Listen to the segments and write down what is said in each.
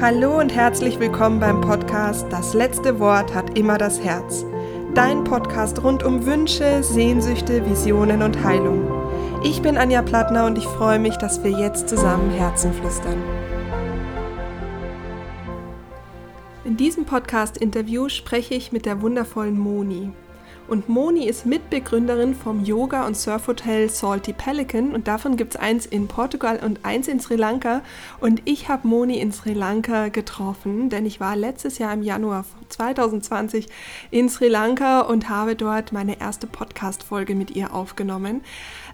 Hallo und herzlich willkommen beim Podcast Das letzte Wort hat immer das Herz. Dein Podcast rund um Wünsche, Sehnsüchte, Visionen und Heilung. Ich bin Anja Plattner und ich freue mich, dass wir jetzt zusammen Herzen flüstern. In diesem Podcast-Interview spreche ich mit der wundervollen Moni. Und Moni ist Mitbegründerin vom Yoga- und Surfhotel Salty Pelican und davon gibt es eins in Portugal und eins in Sri Lanka. Und ich habe Moni in Sri Lanka getroffen, denn ich war letztes Jahr im Januar 2020 in Sri Lanka und habe dort meine erste Podcast-Folge mit ihr aufgenommen.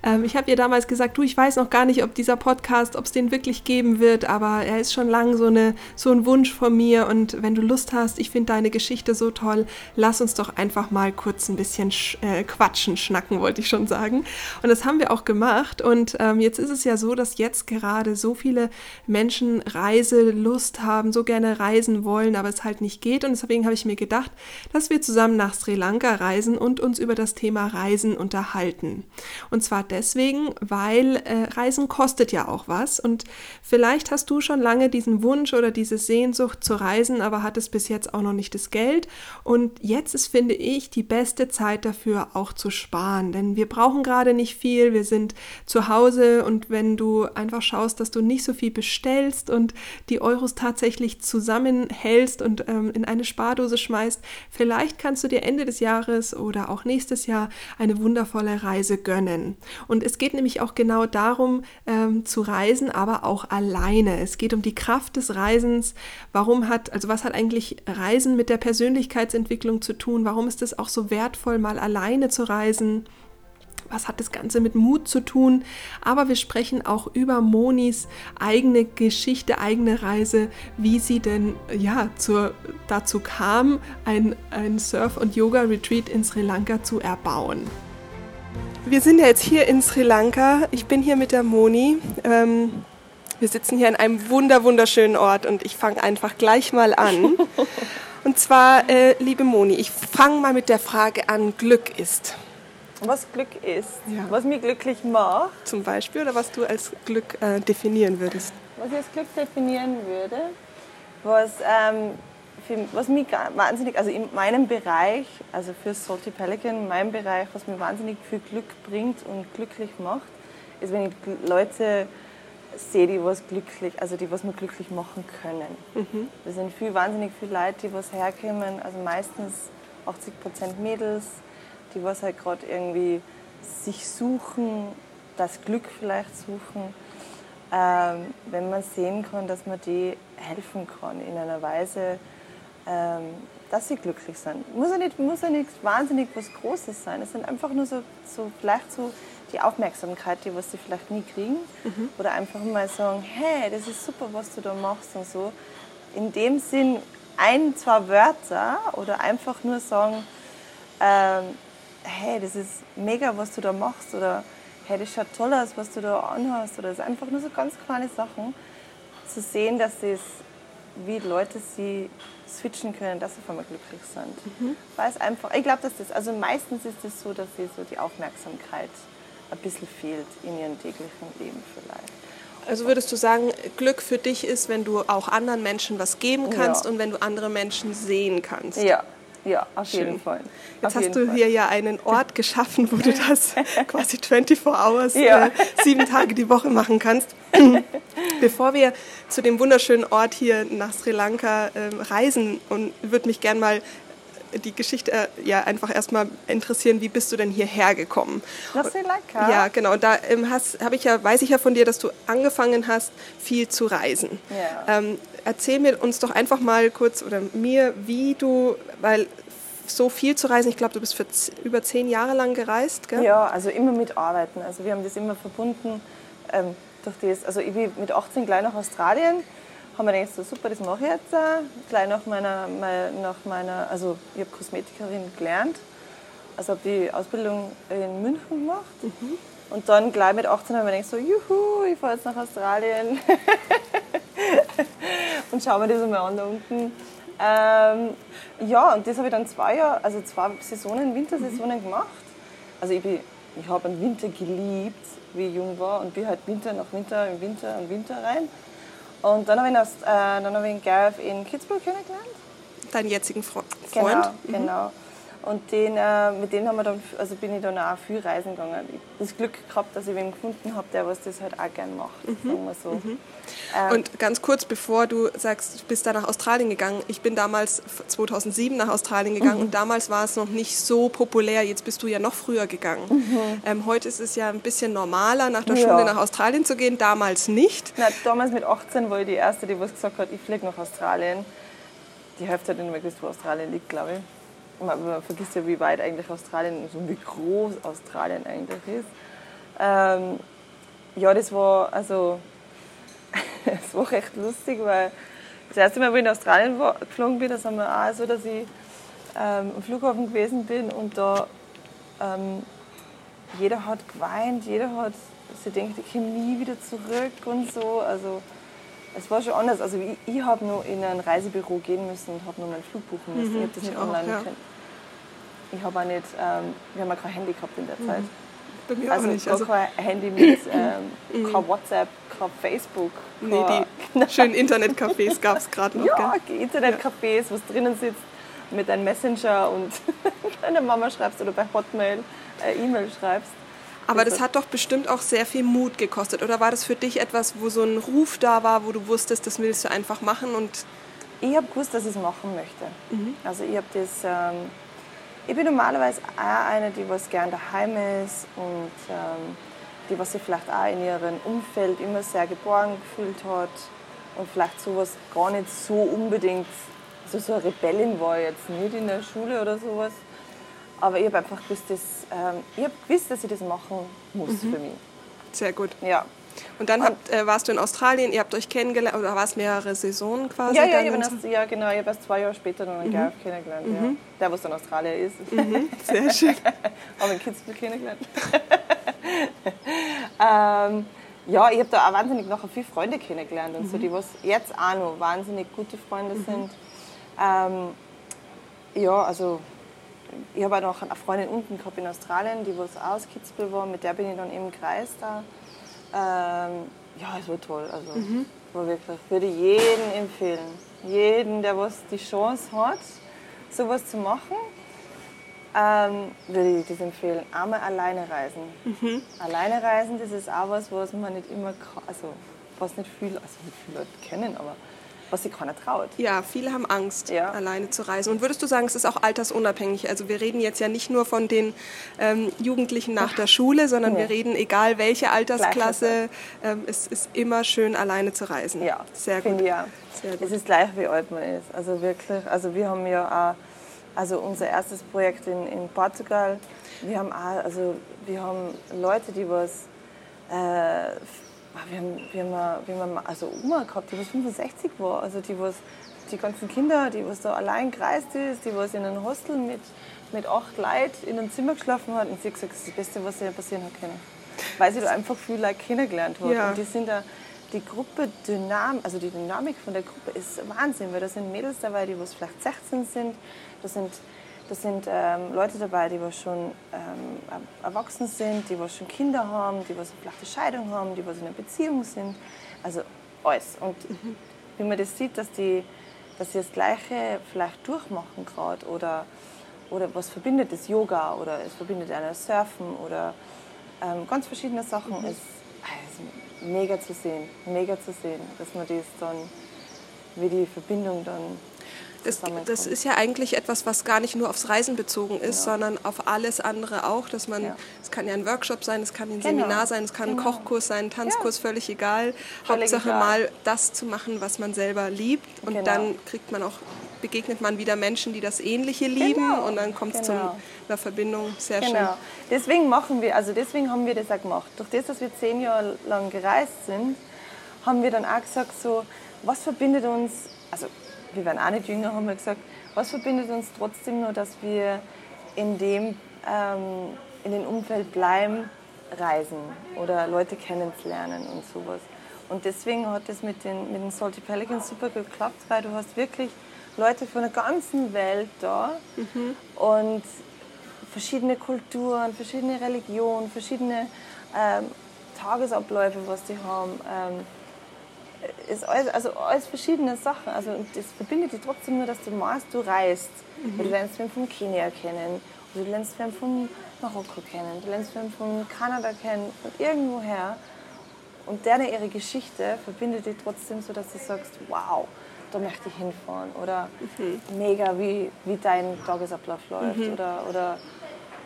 Ähm, ich habe ihr damals gesagt, du, ich weiß noch gar nicht, ob dieser Podcast, ob es den wirklich geben wird, aber er ist schon lange so, eine, so ein Wunsch von mir und wenn du Lust hast, ich finde deine Geschichte so toll, lass uns doch einfach mal kurz ein bisschen sch äh, quatschen, schnacken, wollte ich schon sagen. Und das haben wir auch gemacht und ähm, jetzt ist es ja so, dass jetzt gerade so viele Menschen Reiselust haben, so gerne reisen wollen, aber es halt nicht geht und deswegen habe ich mir gedacht, dass wir zusammen nach Sri Lanka reisen und uns über das Thema Reisen unterhalten. Und zwar deswegen, weil äh, Reisen kostet ja auch was. Und vielleicht hast du schon lange diesen Wunsch oder diese Sehnsucht zu reisen, aber hattest bis jetzt auch noch nicht das Geld. Und jetzt ist, finde ich, die beste Zeit dafür auch zu sparen, denn wir brauchen gerade nicht viel, wir sind zu Hause. Und wenn du einfach schaust, dass du nicht so viel bestellst und die Euros tatsächlich zusammenhältst und ähm, in eine Spardose schmeißt, vielleicht kannst du dir Ende des Jahres oder auch nächstes Jahr eine wundervolle Reise gönnen. Und es geht nämlich auch genau darum, ähm, zu reisen, aber auch alleine. Es geht um die Kraft des Reisens. Warum hat, also was hat eigentlich Reisen mit der Persönlichkeitsentwicklung zu tun? Warum ist es auch so wertvoll, mal alleine zu reisen? was hat das Ganze mit Mut zu tun? Aber wir sprechen auch über Monis eigene Geschichte, eigene Reise, wie sie denn ja zur, dazu kam, ein, ein Surf- und Yoga-Retreat in Sri Lanka zu erbauen. Wir sind ja jetzt hier in Sri Lanka. Ich bin hier mit der Moni. Ähm, wir sitzen hier an einem wunder wunderschönen Ort und ich fange einfach gleich mal an. Und zwar, äh, liebe Moni, ich fange mal mit der Frage an, Glück ist. Was Glück ist, ja. was mich glücklich macht. Zum Beispiel, oder was du als Glück äh, definieren würdest? Was ich als Glück definieren würde, was ähm, für, was mich wahnsinnig, also in meinem Bereich, also für Salty Pelican, in meinem Bereich, was mir wahnsinnig viel Glück bringt und glücklich macht, ist, wenn ich Leute sehe, die was glücklich, also die was mir glücklich machen können. Mhm. Das sind viel, wahnsinnig viele Leute, die was herkommen, also meistens 80% Mädels, die was halt gerade irgendwie sich suchen, das Glück vielleicht suchen. Ähm, wenn man sehen kann, dass man die helfen kann in einer Weise, ähm, dass sie glücklich sind. Muss ja nicht, muss ja nicht wahnsinnig was Großes sein. Es sind einfach nur so, so vielleicht so die Aufmerksamkeit, die was sie vielleicht nie kriegen. Mhm. Oder einfach mal sagen, hey, das ist super, was du da machst und so. In dem Sinn ein, zwei Wörter oder einfach nur sagen, ähm, hey, das ist mega, was du da machst oder hey, das schaut toll aus, was du da anhast oder es ist einfach nur so ganz kleine Sachen zu sehen, dass es wie Leute sie switchen können, dass sie von mir glücklich sind. Mhm. Weil es einfach, ich glaube, dass das, also meistens ist es das so, dass sie so die Aufmerksamkeit ein bisschen fehlt in ihrem täglichen Leben vielleicht. Also würdest du sagen, Glück für dich ist, wenn du auch anderen Menschen was geben kannst ja. und wenn du andere Menschen sehen kannst? Ja, ja, auf Schön. jeden Fall. Jetzt auf hast du Fall. hier ja einen Ort geschaffen, wo du das quasi 24 Hours, ja. äh, sieben Tage die Woche machen kannst. Bevor wir zu dem wunderschönen Ort hier nach Sri Lanka äh, reisen, und würde mich gern mal die Geschichte äh, ja einfach erstmal interessieren, wie bist du denn hierher gekommen? Nach Sri Lanka? Ja, genau. Da ähm, ich ja, weiß ich ja von dir, dass du angefangen hast, viel zu reisen. Ja. Ähm, erzähl mir uns doch einfach mal kurz oder mir, wie du, weil so viel zu reisen, ich glaube, du bist für über zehn Jahre lang gereist, gell? Ja, also immer mit Arbeiten. Also wir haben das immer verbunden ähm, durch das, also ich bin mit 18 gleich nach Australien haben wir gedacht, so super, das mache ich jetzt. Gleich nach meiner, nach meiner also ich habe Kosmetikerin gelernt, also habe die Ausbildung in München gemacht. Mhm. Und dann gleich mit 18 habe ich mir gedacht, so, juhu, ich fahre jetzt nach Australien und schaue mir das einmal an da unten. Ähm, ja, und das habe ich dann zwei Jahre, also zwei Saisonen, Wintersaisonen mhm. gemacht. Also ich, ich habe den Winter geliebt, wie ich jung war und bin halt Winter nach Winter, im Winter und Winter rein. Und dann habe ich, ihn aus, äh, dann habe ich ihn Gareth in Kitzbühel kennengelernt. Deinen jetzigen Fre Genau, Freund? genau. Und den, äh, mit dem haben wir dann, also bin ich dann auch viel reisen gegangen. Ich habe das Glück gehabt, dass ich wen gefunden habe, der was das halt auch gern macht, sagen wir so. Ähm, Und ganz kurz, bevor du sagst, du bist da nach Australien gegangen. Ich bin damals 2007 nach Australien gegangen und damals war es noch nicht so populär. Jetzt bist du ja noch früher gegangen. Ähm, heute ist es ja ein bisschen normaler, nach der Ja. Schule nach Australien zu gehen. Damals nicht. Na, damals mit 18 war ich die Erste, die was gesagt hat, ich fliege nach Australien. Die Hälfte hat nicht mehr gewusst, wo Australien liegt, glaube ich. Man, man vergisst ja, wie weit eigentlich Australien ist und wie groß Australien eigentlich ist. Ähm, ja, das war, also, es war recht lustig, weil das erste Mal, wo ich in Australien war, geflogen bin, das haben wir auch so, dass ich ähm, am Flughafen gewesen bin und da ähm, jeder hat geweint, jeder hat sich denkt, ich komme nie wieder zurück und so. Also es war schon anders. Also ich, ich habe nur in ein Reisebüro gehen müssen und habe nur einen Flug buchen müssen. ich habe das ich nicht auch, online ja. können. Ich habe auch nicht, ähm, wir haben auch kein Handy gehabt in der Zeit. Bei mir Also, auch nicht. Also, kein Handy mit, ähm, kein WhatsApp, kein Facebook. nee, kein- die schönen Internetcafés gab es gerade noch. ja, gell? Internetcafés, wo du drinnen sitzt mit deinem Messenger und deiner Mama schreibst oder bei Hotmail äh, E-Mail schreibst. Aber das hat doch bestimmt auch sehr viel Mut gekostet. Oder war das für dich etwas, wo so ein Ruf da war, wo du wusstest, das willst du einfach machen und Ich habe gewusst, dass ich es machen möchte. Also ich habe das. Ähm, ich bin normalerweise auch eine, die was gern daheim ist und ähm, die was sich vielleicht auch in ihrem Umfeld immer sehr geborgen gefühlt hat und vielleicht sowas gar nicht so unbedingt also so eine Rebellin war jetzt nicht in der Schule oder sowas. Aber ich habe einfach gewusst, dass, ähm, ich hab gewusst, dass ich das machen muss für mich. sehr gut. Ja. Und dann habt, äh, warst du in Australien, ihr habt euch kennengelernt, oder war es mehrere Saisonen quasi? Ja, ja, ich erst, ja, genau. Ich habe erst zwei Jahre später dann einen Gareth kennengelernt. Ja. Der, was dann Australier ist. Sehr schön. Aber in Kitzbühel kennengelernt. ähm, ja, ich habe da auch wahnsinnig nachher viele Freunde kennengelernt und so, die was jetzt auch noch wahnsinnig gute Freunde sind. Ähm, ja, also ich habe auch noch eine Freundin unten gehabt in Australien, die was aus Kitzbühel war, mit der bin ich dann eben gereist da. Ähm, ja, es war toll. Also war wirklich, würde jedem empfehlen. Jeden, der was die Chance hat, sowas zu machen, ähm, würde ich das empfehlen. Einmal alleine reisen. Alleine reisen, das ist auch was, was man nicht immer, also was nicht viel, also nicht viele Leute kennen, aber was sich keiner traut. Ja, viele haben Angst, Ja. alleine zu reisen. Und würdest du sagen, es ist auch altersunabhängig? Also wir reden jetzt ja nicht nur von den ähm, Jugendlichen nach der Schule, sondern Nee. wir reden, egal welche Altersklasse, ähm, es ist immer schön, alleine zu reisen. Ja, sehr gut. auch. Sehr gut. Es ist gleich, wie alt man ist. Also wirklich, also wir haben ja auch, also unser erstes Projekt in, in Portugal, wir haben auch, also wir haben Leute, die was, äh, wir haben, wir haben, wir haben also Oma gehabt, die was 65 war, also die was, die ganzen Kinder, die was da allein gereist ist, die was in einem Hostel mit, mit acht Leuten in einem Zimmer geschlafen hat und sie hat gesagt, das ist das Beste, was ihr passieren hat können. Weil sie da einfach viel Leute kennengelernt hat. Ja. Und die sind da, die Gruppe Dynam, also die Dynamik von der Gruppe ist Wahnsinn, weil da sind Mädels dabei, die was vielleicht 16 sind, da sind, da sind ähm, Leute dabei, die was schon ähm, er- erwachsen sind, die was schon Kinder haben, die was eine Scheidung haben, die was in einer Beziehung sind, also alles. Und wie man das sieht, dass die, dass sie das Gleiche vielleicht durchmachen gerade oder, oder was verbindet das? Yoga oder es verbindet einer Surfen oder ähm, ganz verschiedene Sachen, ist, ah, ist mega zu sehen, mega zu sehen, dass man das dann, wie die Verbindung dann Das, das ist ja eigentlich etwas, was gar nicht nur aufs Reisen bezogen ist, sondern auf alles andere auch. Dass man, Ja. es kann ja ein Workshop sein, es kann ein Genau. Seminar sein, es kann ein Genau. Kochkurs sein, ein Tanzkurs, völlig egal. Völlig Hauptsache egal. mal das zu machen, was man selber liebt. Und Genau. dann kriegt man auch, begegnet man wieder Menschen, die das Ähnliche lieben. Genau. Und dann kommt es Genau. zu einer Verbindung. Sehr schön. Genau. Deswegen machen wir, also deswegen haben wir das auch gemacht. Durch das, dass wir zehn Jahre lang gereist sind, haben wir dann auch gesagt, so, was verbindet uns, also wir werden auch nicht jünger, haben wir gesagt, was verbindet uns trotzdem nur, dass wir in dem, ähm, in dem Umfeld bleiben, reisen oder Leute kennenzulernen und sowas. Und deswegen hat das mit den, mit den Salty Pelicans super geklappt, weil du hast wirklich Leute von der ganzen Welt da und verschiedene Kulturen, verschiedene Religionen, verschiedene ähm, Tagesabläufe, was die haben. Ähm, ist alles, also alles verschiedene Sachen. Also das verbindet dich trotzdem nur, dass du machst, du reist. Mhm. Du lernst wen von Kenia kennen, oder du lernst wen von Marokko kennen, du lernst wen von Kanada kennen, von irgendwoher. Und deren ihre Geschichte verbindet dich trotzdem so, dass du sagst, wow, da möchte ich hinfahren. Oder mhm. mega, wie, wie dein Tagesablauf läuft. Mhm. Oder, oder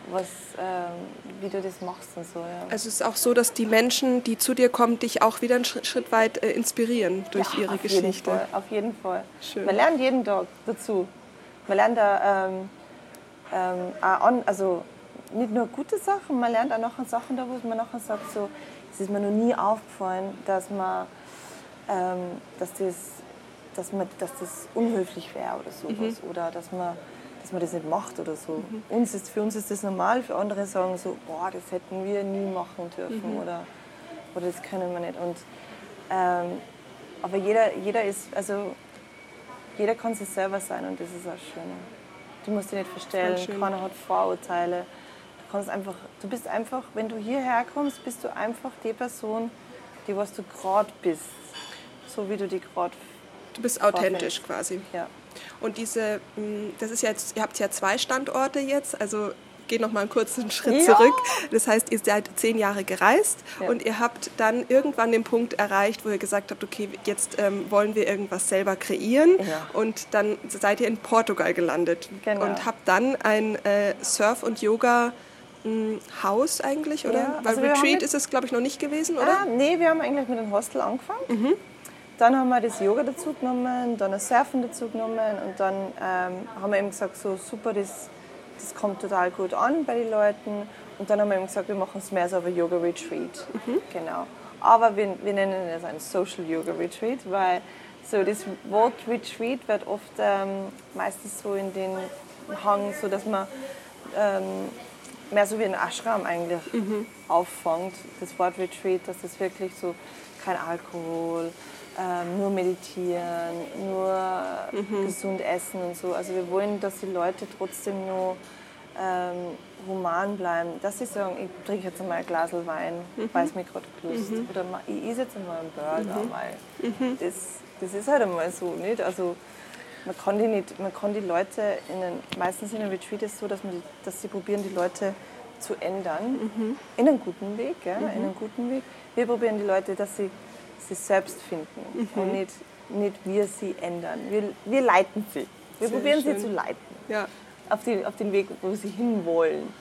was, ähm, wie du das machst und so. Ja. Also es ist auch so, dass die Menschen, die zu dir kommen, dich auch wieder einen Schritt, Schritt weit äh, inspirieren durch ja, ihre auf Geschichte. Jeden Fall, auf jeden Fall. Schön. Man lernt jeden Tag dazu. Man lernt da ähm, ähm, auch also nicht nur gute Sachen, man lernt auch noch Sachen da, wo man nachher sagt, so, es ist mir noch nie aufgefallen, dass man, ähm, dass das dass, man, dass das unhöflich wäre oder sowas. Mhm. Oder dass man, dass man das nicht macht oder so. Mhm. Uns ist, für uns ist das normal, für andere sagen so, boah, das hätten wir nie machen dürfen mhm. oder, oder das können wir nicht. Und, ähm, aber jeder, jeder ist, also jeder kann sich selber sein und das ist auch schön. Du musst dich nicht verstellen, keiner hat Vorurteile. Du, kannst einfach, du bist einfach, wenn du hierher kommst, bist du einfach die Person, die was du gerade bist. So wie du die gerade Du bist authentisch quasi. Ja. Und diese, mm, das ist jetzt, ihr habt ja zwei Standorte jetzt, also geht noch mal einen kurzen Schritt ja. zurück. Das heißt, ihr seid zehn Jahre gereist ja. und ihr habt dann irgendwann den Punkt erreicht, wo ihr gesagt habt, okay, jetzt ähm, wollen wir irgendwas selber kreieren. Ja. Und dann seid ihr in Portugal gelandet genau. und habt dann ein äh, Surf- und Yoga- mm, Haus eigentlich, oder? Weil also Retreat ist es, glaube ich, noch nicht gewesen, oder? Ah, nee, wir haben eigentlich mit dem Hostel angefangen. Mhm. Dann haben wir das Yoga dazu genommen, dann das Surfen dazu genommen und dann ähm, haben wir eben gesagt, so super, das, das kommt total gut an bei den Leuten. Und dann haben wir eben gesagt, wir machen es mehr so ein Yoga Retreat. Mhm. Genau. Aber wir, wir nennen es ein Social Yoga Retreat, weil so das Wort Retreat wird oft ähm, meistens so in den Hang, so dass man ähm, mehr so wie ein Ashram eigentlich mhm. auffängt. Das Wort Retreat, dass das wirklich so kein Alkohol, ähm, nur meditieren, nur mhm. gesund essen und so. Also wir wollen, dass die Leute trotzdem nur ähm, human bleiben. Dass sie sagen, ich trinke jetzt einmal ein Glas Wein, mhm. weil es mir gerade Lust. Mhm. Oder ich esse jetzt einmal einen Burger, mhm. weil mhm. das, das ist halt einmal so. Nicht? Also man kann die, nicht, man kann die Leute, in einen, meistens in einem Retreat ist es so, dass, man, dass sie probieren, die Leute zu ändern, mhm. in einen guten Weg, ja, in einen guten Weg. Wir probieren die Leute, dass sie sich selbst finden mhm. und nicht, nicht wir sie ändern. Wir, wir leiten sie. Wir Sehr probieren schön. sie zu leiten. Ja. Auf, die, auf den Weg, wo sie hinwollen.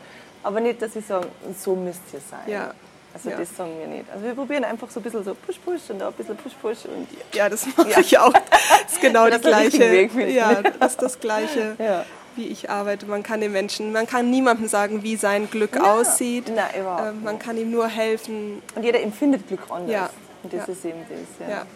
Aber nicht, dass sie sagen, so müsst ihr sein. Ja. Also ja. das sagen wir nicht. Also wir probieren einfach so ein bisschen so Push Push und da ein bisschen Push Push und ja, das mache ja. ich auch. Das ist genau das die gleiche. Weg ja, das ist das gleiche. Ja. Wie ich arbeite. Man kann den Menschen, man kann niemandem sagen, wie sein Glück aussieht. Nein, überhaupt ähm, man kann ihm nur helfen. Und jeder empfindet Glück anders. Ja. Und das ja. ist eben das. Ja. ja.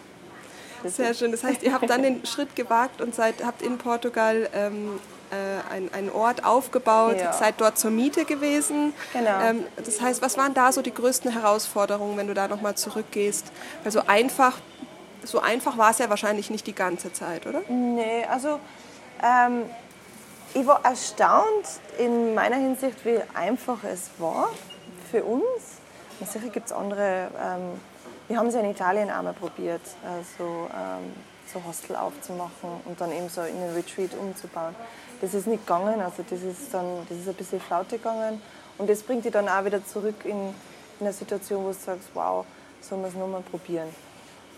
Sehr schön. Das heißt, ihr habt dann den Schritt gewagt und seid, habt in Portugal ähm, äh, ein, einen Ort aufgebaut, ja. seid dort zur Miete gewesen. Genau. Ähm, das heißt, was waren da so die größten Herausforderungen, wenn du da nochmal zurückgehst? Weil so einfach, so einfach war es ja wahrscheinlich nicht die ganze Zeit, oder? Nee, also ähm, ich war erstaunt in meiner Hinsicht, wie einfach es war für uns sicher gibt es andere. Ähm, wir haben es ja in Italien einmal probiert, also ähm, so Hostel aufzumachen und dann eben so in den Retreat umzubauen. Das ist nicht gegangen, also das ist dann, das ist ein bisschen Flaute gegangen und das bringt dich dann auch wieder zurück in, in eine Situation, wo du sagst, wow, sollen wir es nochmal probieren.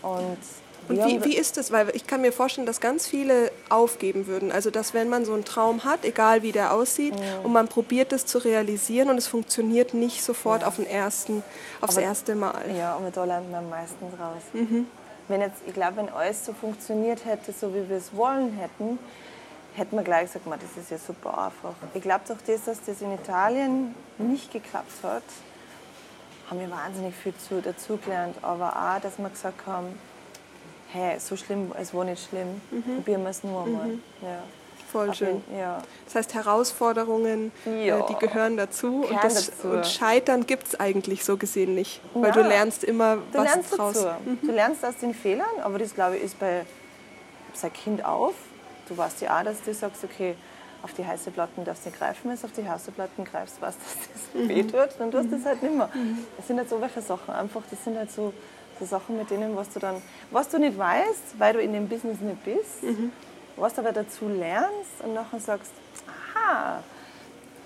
Und und wie, wie ist das? Weil ich kann mir vorstellen, dass ganz viele aufgeben würden. Also, dass wenn man so einen Traum hat, egal wie der aussieht, ja. und man probiert es zu realisieren und es funktioniert nicht sofort ja. auf den ersten, aufs aber, erste Mal. Ja, aber da lernt man am meisten draus. Mhm. Wenn jetzt, ich glaube, wenn alles so funktioniert hätte, so wie wir es wollen hätten, hätten wir gleich gesagt, man, das ist ja super einfach. Ich glaube doch, das, dass das in Italien nicht geklappt hat, haben wir wahnsinnig viel dazugelernt. Aber auch, dass wir gesagt haben, hey, so schlimm, es war nicht schlimm, mhm. probieren wir es nur einmal. Mhm. Ja. Voll schön. Ja. Das heißt, Herausforderungen, äh, ja. die gehören dazu. und, das, dazu. und, Scheitern gibt es eigentlich so gesehen nicht. Weil du lernst immer du was lernst draus. Mhm. Du lernst aus den Fehlern, aber das glaube ich ist bei seit Kind auf. Du weißt ja auch, dass du sagst, okay, auf die heiße Platten darfst du nicht greifen, wenn du auf die heiße Platten greifst, du, dass das mhm. weh tut, dann tust du das halt nicht mehr. Mhm. Das sind halt so welche Sachen, einfach, das sind halt so So Sachen mit denen, was du dann, was du nicht weißt, weil du in dem Business nicht bist, Mhm. was du aber dazu lernst und nachher sagst, aha,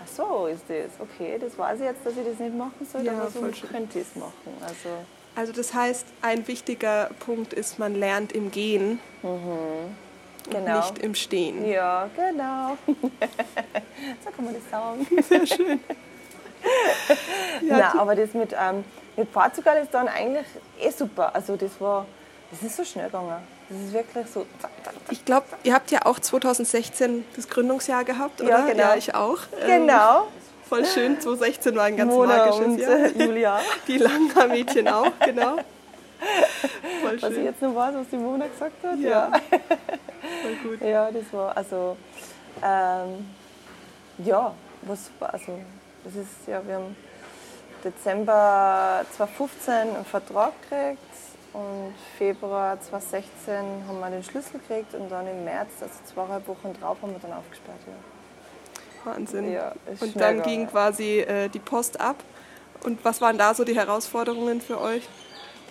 ach so ist das, okay, das weiß ich jetzt, dass ich das nicht machen soll, Ja, aber so könnte ich es machen. Also, Also das heißt, ein wichtiger Punkt ist, man lernt im Gehen genau. nicht im Stehen. Ja, genau. so kann man das sagen. Sehr schön. Ja, Nein, aber das mit, ähm, mit Portugal ist dann eigentlich eh super. Also das war, das ist so schnell gegangen. Das ist wirklich so. Ich glaube, ihr habt ja auch 2016 das Gründungsjahr gehabt, oder? Ja, genau. Ja, ich auch. Ähm, Genau. Voll schön. 2016 war ein ganz Mona magisches und Jahr. äh, Julia. Die Langhaar-Mädchen auch, genau. Voll Was ich schön. jetzt noch weiß, was die Mona gesagt hat. Ja. Ja, Voll gut. ja das war also. Ähm, ja, was super. Also, das ist ja, wir haben Dezember 2015 einen Vertrag gekriegt und Februar 2016 haben wir den Schlüssel gekriegt und dann im März, also zweieinhalb Wochen drauf, haben wir dann aufgesperrt. Ja. Wahnsinn. Ja, Und dann gegangen. ging quasi äh, die Post ab. Und was waren da so die Herausforderungen für euch?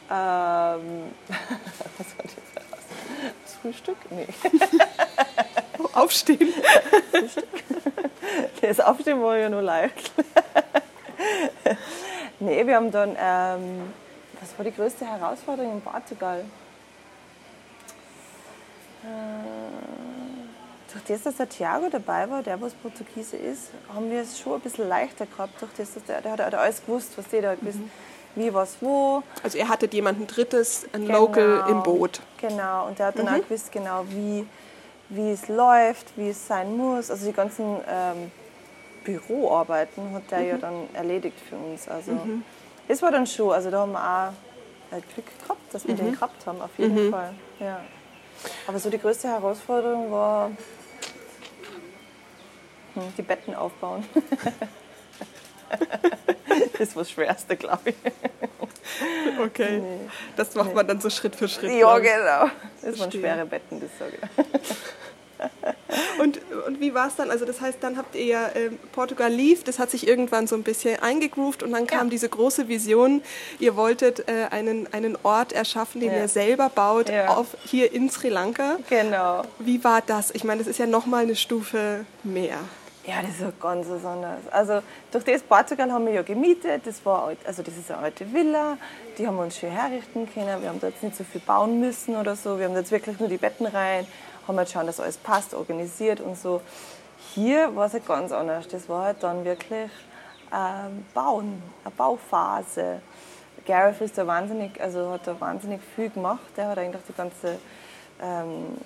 Ähm, was war das? Das Frühstück? Nee. Oh, Aufstehen. Das Aufstehen war ja nur leicht. Nee, wir haben dann, ähm, was war die größte Herausforderung in Portugal? Äh, durch das, dass der Thiago dabei war, der was Portugiese ist, haben wir es schon ein bisschen leichter gehabt. Durch das, dass der, der hat alles gewusst, was der, hat gewusst, wie, was, wo. Also ihr hattet jemanden Drittes, ein Genau. Local im Boot. Genau, und der hat dann auch gewusst, genau wie, wie es läuft, wie es sein muss. Also die ganzen ähm, Büroarbeiten hat der ja dann erledigt für uns. Also das war dann schon, also da haben wir auch äh, Glück gehabt, dass wir den gehabt haben, auf jeden Fall. Ja. Aber so die größte Herausforderung war hm, die Betten aufbauen. das war das Schwerste, glaube ich. Okay. Nee. Das macht man dann so Schritt für Schritt. Ja, ich. genau. Das waren Verstehe. schwere Betten, das sage ich. Und, und wie war es dann? Also das heißt, dann habt ihr ja ähm, Portugal lief, das hat sich irgendwann so ein bisschen eingegroovt und dann kam Ja. diese große Vision, ihr wolltet äh, einen, einen Ort erschaffen, den Ja. ihr selber baut, Ja. auf, hier in Sri Lanka. Genau. Wie war das? Ich meine, das ist ja nochmal eine Stufe mehr. Ja, das ist ganz was anderes. Also durch das Portugal haben wir ja gemietet. Das war also das ist eine alte Villa. Die haben wir uns schön herrichten können. Wir haben da jetzt nicht so viel bauen müssen oder so. Wir haben jetzt wirklich nur die Betten rein, haben halt schauen, dass alles passt, organisiert und so. Hier war es halt ganz anders. Das war halt dann wirklich ähm, Bauen, eine Bauphase. Gareth ist da wahnsinnig, also hat da wahnsinnig viel gemacht. Der hat eigentlich die ganze ähm,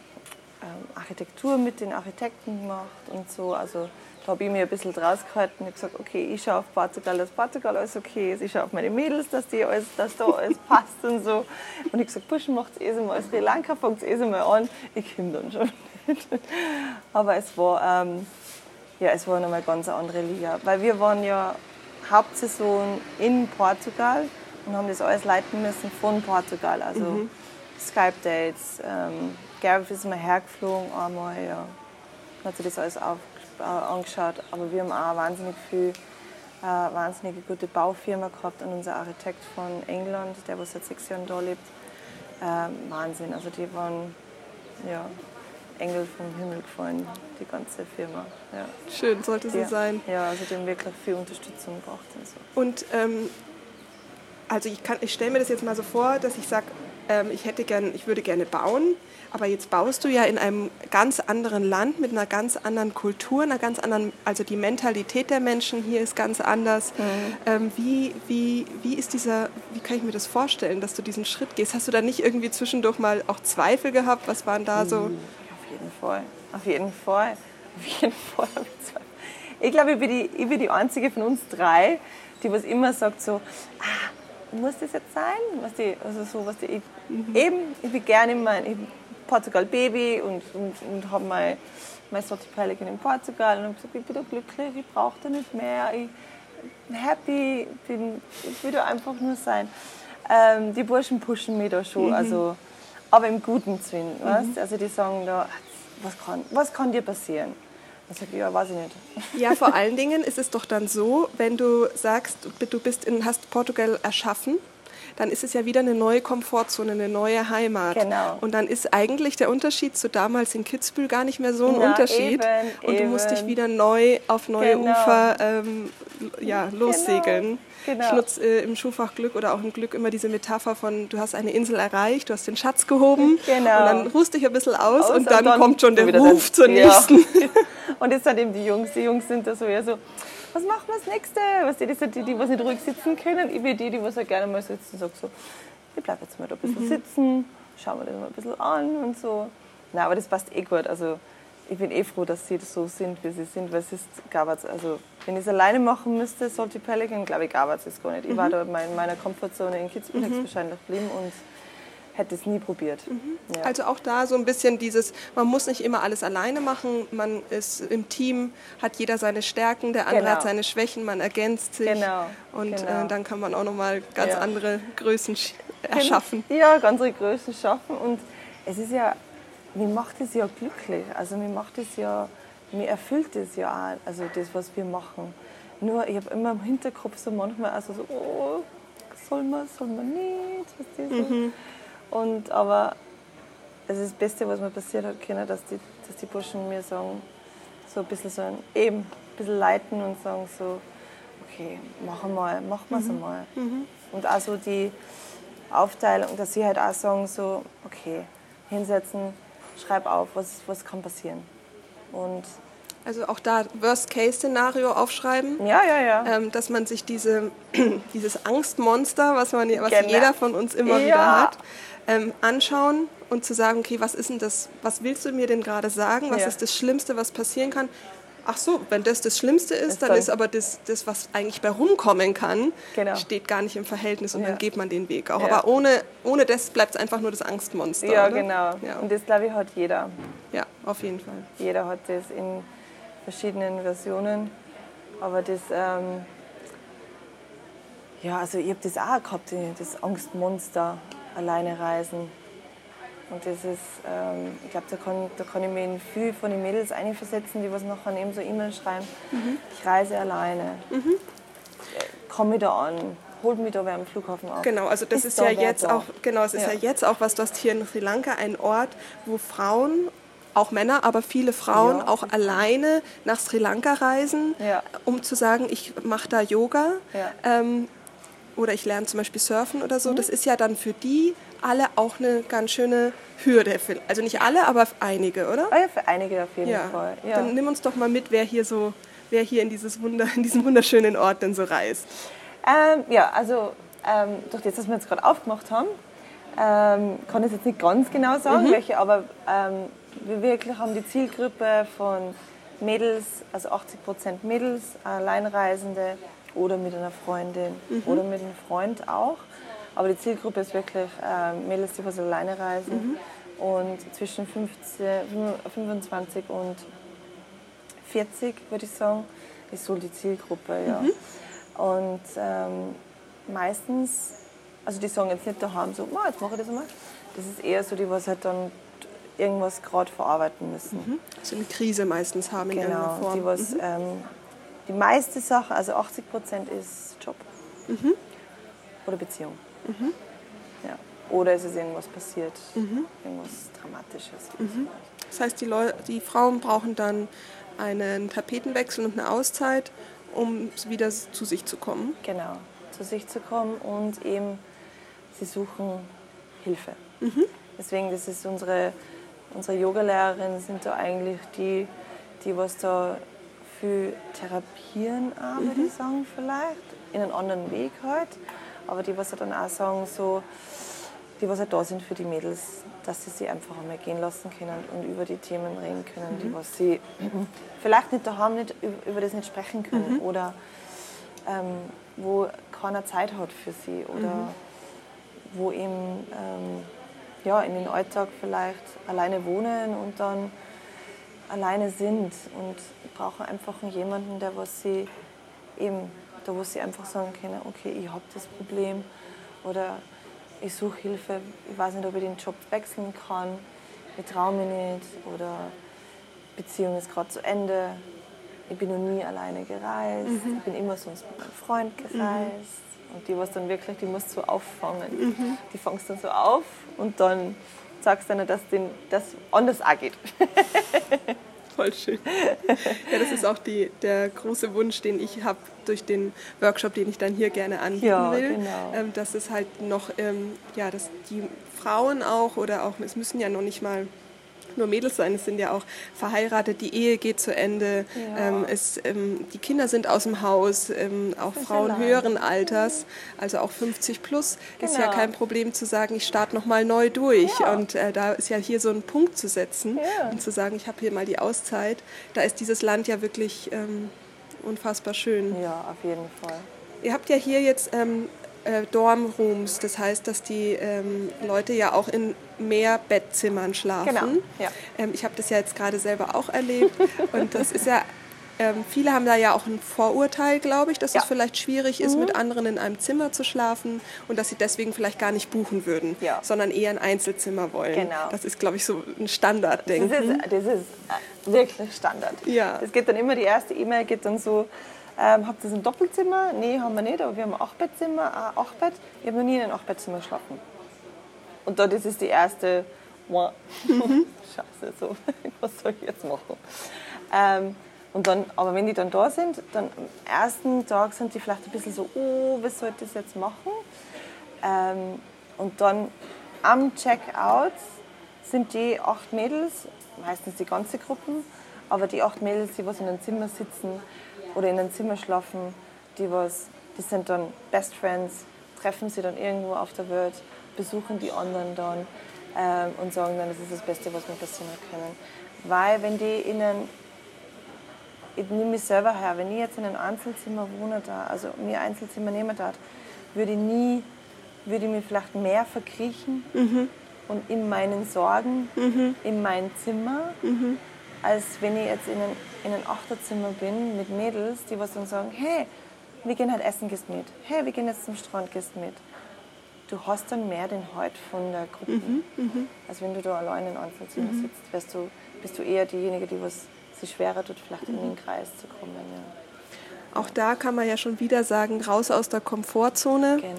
ähm, Architektur mit den Architekten gemacht und so. Also da habe ich mir ein bisschen draus gehalten und gesagt, okay, ich schaue auf Portugal, dass Portugal alles okay ist. Ich schaue auf meine Mädels, dass, die alles, dass da alles passt und so. Und ich gesagt, Burschen, macht es eh mal. Sri Lanka fängt es eh mal an. Ich komme dann schon. Aber es war, ähm, ja, es war nochmal ganz eine andere Liga. Weil wir waren ja Hauptsaison in Portugal und haben das alles leiten müssen von Portugal. Also Skype-Dates. Ähm, Gareth ist mal hergeflogen einmal, ja. Hat sich das alles auf, äh, angeschaut. Aber wir haben auch wahnsinnig viel, äh, wahnsinnig gute Baufirma gehabt und unser Architekt von England, der was seit sechs Jahren da lebt. Ähm, Wahnsinn. Also die waren ja, Engel vom Himmel gefallen, die ganze Firma. Ja. Schön, sollte so ja. sein. Ja, also die haben wirklich viel Unterstützung gebraucht und so. Und ähm, also ich, kann- ich stelle mir das jetzt mal so vor, dass ich sage, ähm, ich hätte gern, ich würde gerne bauen, aber jetzt baust du ja in einem ganz anderen Land mit einer ganz anderen Kultur, einer ganz anderen, also die Mentalität der Menschen hier ist ganz anders. Ähm, wie, wie, wie ist dieser, wie kann ich mir das vorstellen, dass du diesen Schritt gehst? Hast du da nicht irgendwie zwischendurch mal auch Zweifel gehabt? Was waren da so? Auf jeden Fall. Auf jeden Fall. Auf jeden Fall. ich Zweifel. Ich glaube, ich bin, die, ich bin die einzige von uns drei, die was immer sagt so, ah, muss das jetzt sein? Was die, also so, was die, ich, Eben, ich bin gerne mein ich Portugal Baby und, und, und habe mein, mein Sorti Pelican in Portugal und habe gesagt, ich bin da glücklich, ich brauche da nicht mehr, ich bin happy, bin, ich will da einfach nur sein. Ähm, die Burschen pushen mich da schon, also, aber im guten Sinn. Weißt? Also die sagen da, was kann, was kann dir passieren? Dann sage ich, ja, weiß ich nicht. Ja, vor allen Dingen ist es doch dann so, wenn du sagst, du bist in, hast Portugal erschaffen, dann ist es ja wieder eine neue Komfortzone, eine neue Heimat. Genau. Und dann ist eigentlich der Unterschied zu damals in Kitzbühel gar nicht mehr so ein Na, Unterschied. eben, und du musst dich eben. wieder neu auf neue Genau. Ufer ähm, ja, lossegeln. genau. Ich nutze äh, im Schulfach Glück oder auch im Glück immer diese Metapher von, du hast eine Insel erreicht, du hast den Schatz gehoben Genau. und dann ruhst dich ein bisschen aus, Aus und, dann kommt schon der Ruf dann- zur Ja. nächsten. Und jetzt sind eben die Jungs, die Jungs sind da so eher so, was machen wir das nächste? Was die, das sind die, die was nicht ruhig sitzen können. Ich bin die, die was halt gerne mal sitzen, sag so, ich bleib jetzt mal da ein bisschen Mhm. sitzen, schauen wir das mal ein bisschen an und so. Na, aber das passt eh gut. Also ich bin eh froh, dass sie so sind, wie sie sind, weil es ist Gabatz. Also wenn ich es alleine machen müsste, Salty Pelican, glaube ich, Gabatz ist gar nicht. Ich Mhm. war da in mein- meiner Komfortzone in Kitzbühel, es wahrscheinlich geblieben und hätte es nie probiert. Ja. Also auch da so ein bisschen dieses, man muss nicht immer alles alleine machen, man ist im Team, hat jeder seine Stärken, der andere Genau. hat seine Schwächen, man ergänzt sich Genau, und genau. Äh, dann kann man auch nochmal ganz Ja. andere Größen sch- erschaffen. Ja, ganz andere Größen schaffen. Und es ist ja, mir macht es ja glücklich. Also mir macht es ja, mir erfüllt es ja auch, also das, was wir machen. Nur ich habe immer im Hinterkopf so manchmal also so, oh, soll man, soll man nicht, was die so. Und aber es ist das Beste, was mir passiert hat, können, dass die, dass die Burschen mir sagen, so ein bisschen so ein, eben, ein bisschen leiten und sagen so, okay, machen mal, machen wir es einmal. Und also die Aufteilung, dass sie halt auch sagen so, okay, hinsetzen, schreib auf, was, was kann passieren. Und Also auch da Worst-Case-Szenario aufschreiben. ja, ja, ja. Ähm, dass man sich diese, dieses Angstmonster, was, man, was Genau. jeder von uns immer Ja. wieder hat, ähm, anschauen und zu sagen, okay, was ist denn das, was willst du mir denn gerade sagen, was Ja. ist das Schlimmste, was passieren kann? Ach so, wenn das das Schlimmste ist, dann dann- ist aber das, das, was eigentlich bei rumkommen kann, Genau. steht gar nicht im Verhältnis und Ja. dann geht man den Weg auch. Ja. Aber ohne, ohne das bleibt es einfach nur das Angstmonster. ja, oder? genau. Und das glaube ich hat jeder. ja, auf jeden Fall. Jeder hat das in verschiedenen Versionen. Aber das, ähm, ja, also ich habe das auch gehabt, das Angstmonster, alleine reisen. Und das ist, ähm, ich glaube, da kann, da kann ich mich in viel von den Mädels einversetzen, die was nachher eben so E-Mails schreiben. Ich reise alleine. Äh, Komm mich da an, holt mich da wer am Flughafen ab. Genau, also das ist, da ja jetzt auch, genau, es ist ja. Ja. jetzt auch was, du hast hier in Sri Lanka einen Ort, wo Frauen, auch Männer, aber viele Frauen Ja. auch alleine nach Sri Lanka reisen, Ja. um zu sagen, ich mache da Yoga ähm, oder ich lerne zum Beispiel Surfen oder Mhm. so. Das ist ja dann für die alle auch eine ganz schöne Hürde. Also nicht alle, aber einige, oder? Ah ja, für einige auf jeden Ja. Fall. Ja. Dann nimm uns doch mal mit, wer hier so, wer hier in dieses Wunder, in diesen wunderschönen Ort denn so reist. Ähm, ja, also ähm, durch das, was wir jetzt gerade aufgemacht haben, ähm, kann ich jetzt nicht ganz genau sagen, welche, aber ähm, wir wirklich haben die Zielgruppe von Mädels, also 80% Mädels, Alleinreisende oder mit einer Freundin oder mit einem Freund auch. Aber die Zielgruppe ist wirklich ähm, Mädels, die was alleine reisen und zwischen 15, 25 und 40, würde ich sagen, ist so die Zielgruppe, ja. Und ähm, meistens, also die sagen jetzt nicht daheim so, "Ma, jetzt mache ich das einmal. Das ist eher so die, was halt dann irgendwas gerade verarbeiten müssen. So eine Krise meistens haben in irgendeiner Genau, Form. die was, ähm, die meiste Sache, also 80 Prozent ist Job Mhm. oder Beziehung. Ja. Oder es ist irgendwas passiert, irgendwas Dramatisches. Das heißt, die, Leu die Frauen brauchen dann einen Tapetenwechsel und eine Auszeit, um wieder zu sich zu kommen. Genau, zu sich zu kommen und eben, sie suchen Hilfe. Deswegen, das ist unsere, unsere Yogalehrerin sind da eigentlich die, die was da für therapieren, auch, würde ich sagen, vielleicht, in einen anderen Weg halt. Aber die, was dann auch sagen, so, die, was halt da sind für die Mädels, dass sie sich einfach einmal gehen lassen können und über die Themen reden können, die, was sie vielleicht nicht daheim nicht, über das nicht sprechen können oder ähm, wo keiner Zeit hat für sie oder wo eben ähm, ja, in den Alltag vielleicht alleine wohnen und dann alleine sind und brauchen einfach jemanden, der was sie eben, da wo sie einfach sagen können, okay, ich habe das Problem oder ich suche Hilfe, ich weiß nicht, ob ich den Job wechseln kann, ich traue mich nicht oder Beziehung ist gerade zu Ende, ich bin noch nie alleine gereist, ich bin immer sonst mit meinem Freund gereist. Und die, was dann wirklich, die musst du auffangen. Mhm. Die fangst dann so auf und dann sagst du dann, dass das anders auch geht. Voll schön. Ja, das ist auch die, der große Wunsch, den ich habe durch den Workshop, den ich dann hier gerne anbieten ja, will. Genau. Ähm, dass es halt noch, ähm, ja, dass die Frauen auch oder auch, es müssen ja noch nicht mal nur Mädels sein, es sind ja auch verheiratet, die Ehe geht zu Ende, ja. ähm, es, ähm, die Kinder sind aus dem Haus, ähm, auch Frauen ja höheren Alters, also auch 50 plus, genau. ist ja genau. kein Problem zu sagen, ich starte nochmal neu durch. Ja. Und äh, da ist ja hier so ein Punkt zu setzen und zu sagen, ich habe hier mal die Auszeit. Da ist dieses Land ja wirklich ähm, unfassbar schön. Ja, auf jeden Fall. Ihr habt ja hier jetzt ähm, äh, Dormrooms. Das heißt, dass die ähm, Leute ja auch in mehr Bettzimmern schlafen. Genau. Ja. Ähm, ich habe das ja jetzt gerade selber auch erlebt. und das ist ja, ähm, viele haben da ja auch ein Vorurteil, glaube ich, dass ja. es vielleicht schwierig ist, mhm. mit anderen in einem Zimmer zu schlafen und dass sie deswegen vielleicht gar nicht buchen würden, ja. sondern eher ein Einzelzimmer wollen. Genau. Das ist, glaube ich, so ein Standardding. Das ist, das ist äh, wirklich Standard. Ja. Es geht dann immer, die erste E-Mail geht dann so, ähm, habt ihr ein Doppelzimmer? Nee, haben wir nicht, aber wir haben ein Achtbettzimmer, ein Achtbett. Ich habe noch nie in einem Achtbettzimmer geschlafen. Und dort ist es die erste, mhm. Scheiße, so, was soll ich jetzt machen? Ähm, und dann, aber wenn die dann da sind, dann am ersten Tag sind die vielleicht ein bisschen so, oh, was soll ich das jetzt machen? Ähm, und dann am Checkout sind die acht Mädels, meistens die ganze Gruppen, aber die acht Mädels, die was in einem Zimmer sitzen, oder in einem Zimmer schlafen, die, was, die sind dann Best Friends, treffen sie dann irgendwo auf der Welt, besuchen die anderen dann ähm, und sagen dann, das ist das Beste, was mir passieren können. Weil wenn die in einem, ich nehme mich selber her, wenn ich jetzt in einem Einzelzimmer wohne da, also mir Einzelzimmer nehmen darf, würde ich nie, würde ich mich vielleicht mehr verkriechen mhm. und in meinen Sorgen, mhm. in mein Zimmer, mhm als wenn ich jetzt in einem, in ein Achterzimmer bin mit Mädels, die was dann sagen, hey, wir gehen halt essen, gehst mit. Hey, wir gehen jetzt zum Strand, gehst mit. Du hast dann mehr den Halt von der Gruppe, mhm, mhm. als wenn du da allein in einem Einzelzimmer mhm. sitzt. Weißt du, bist du eher diejenige, die was sich schwerer tut, vielleicht in den mhm. Kreis zu kommen. Ja. Auch da kann man ja schon wieder sagen, raus aus der Komfortzone. Genau.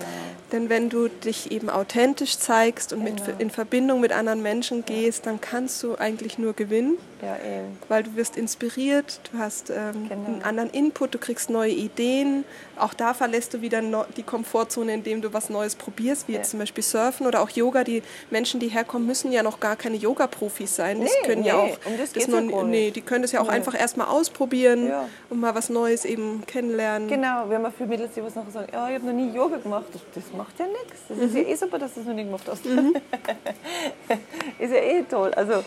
Denn wenn du dich eben authentisch zeigst und genau. mit, in Verbindung mit anderen Menschen gehst, dann kannst du eigentlich nur gewinnen. Ja, eben. Weil du wirst inspiriert, du hast ähm, genau. einen anderen Input, du kriegst neue Ideen. Auch da verlässt du wieder no die Komfortzone, indem du was Neues probierst, wie ja. jetzt zum Beispiel Surfen oder auch Yoga. Die Menschen, die herkommen, müssen ja noch gar keine Yoga-Profis sein. Nee, die können nee, ja auch. Um das das noch, nee, die können das ja auch nee. einfach erstmal ausprobieren ja. und mal was Neues eben kennenlernen. Genau, wir haben auch viele Mädels, die was nachher sagen, ja, ich habe noch nie Yoga gemacht. Das macht ja nichts. Das mhm. ist ja eh super, dass du es noch nie gemacht hast. Mhm. ist ja eh toll. Also,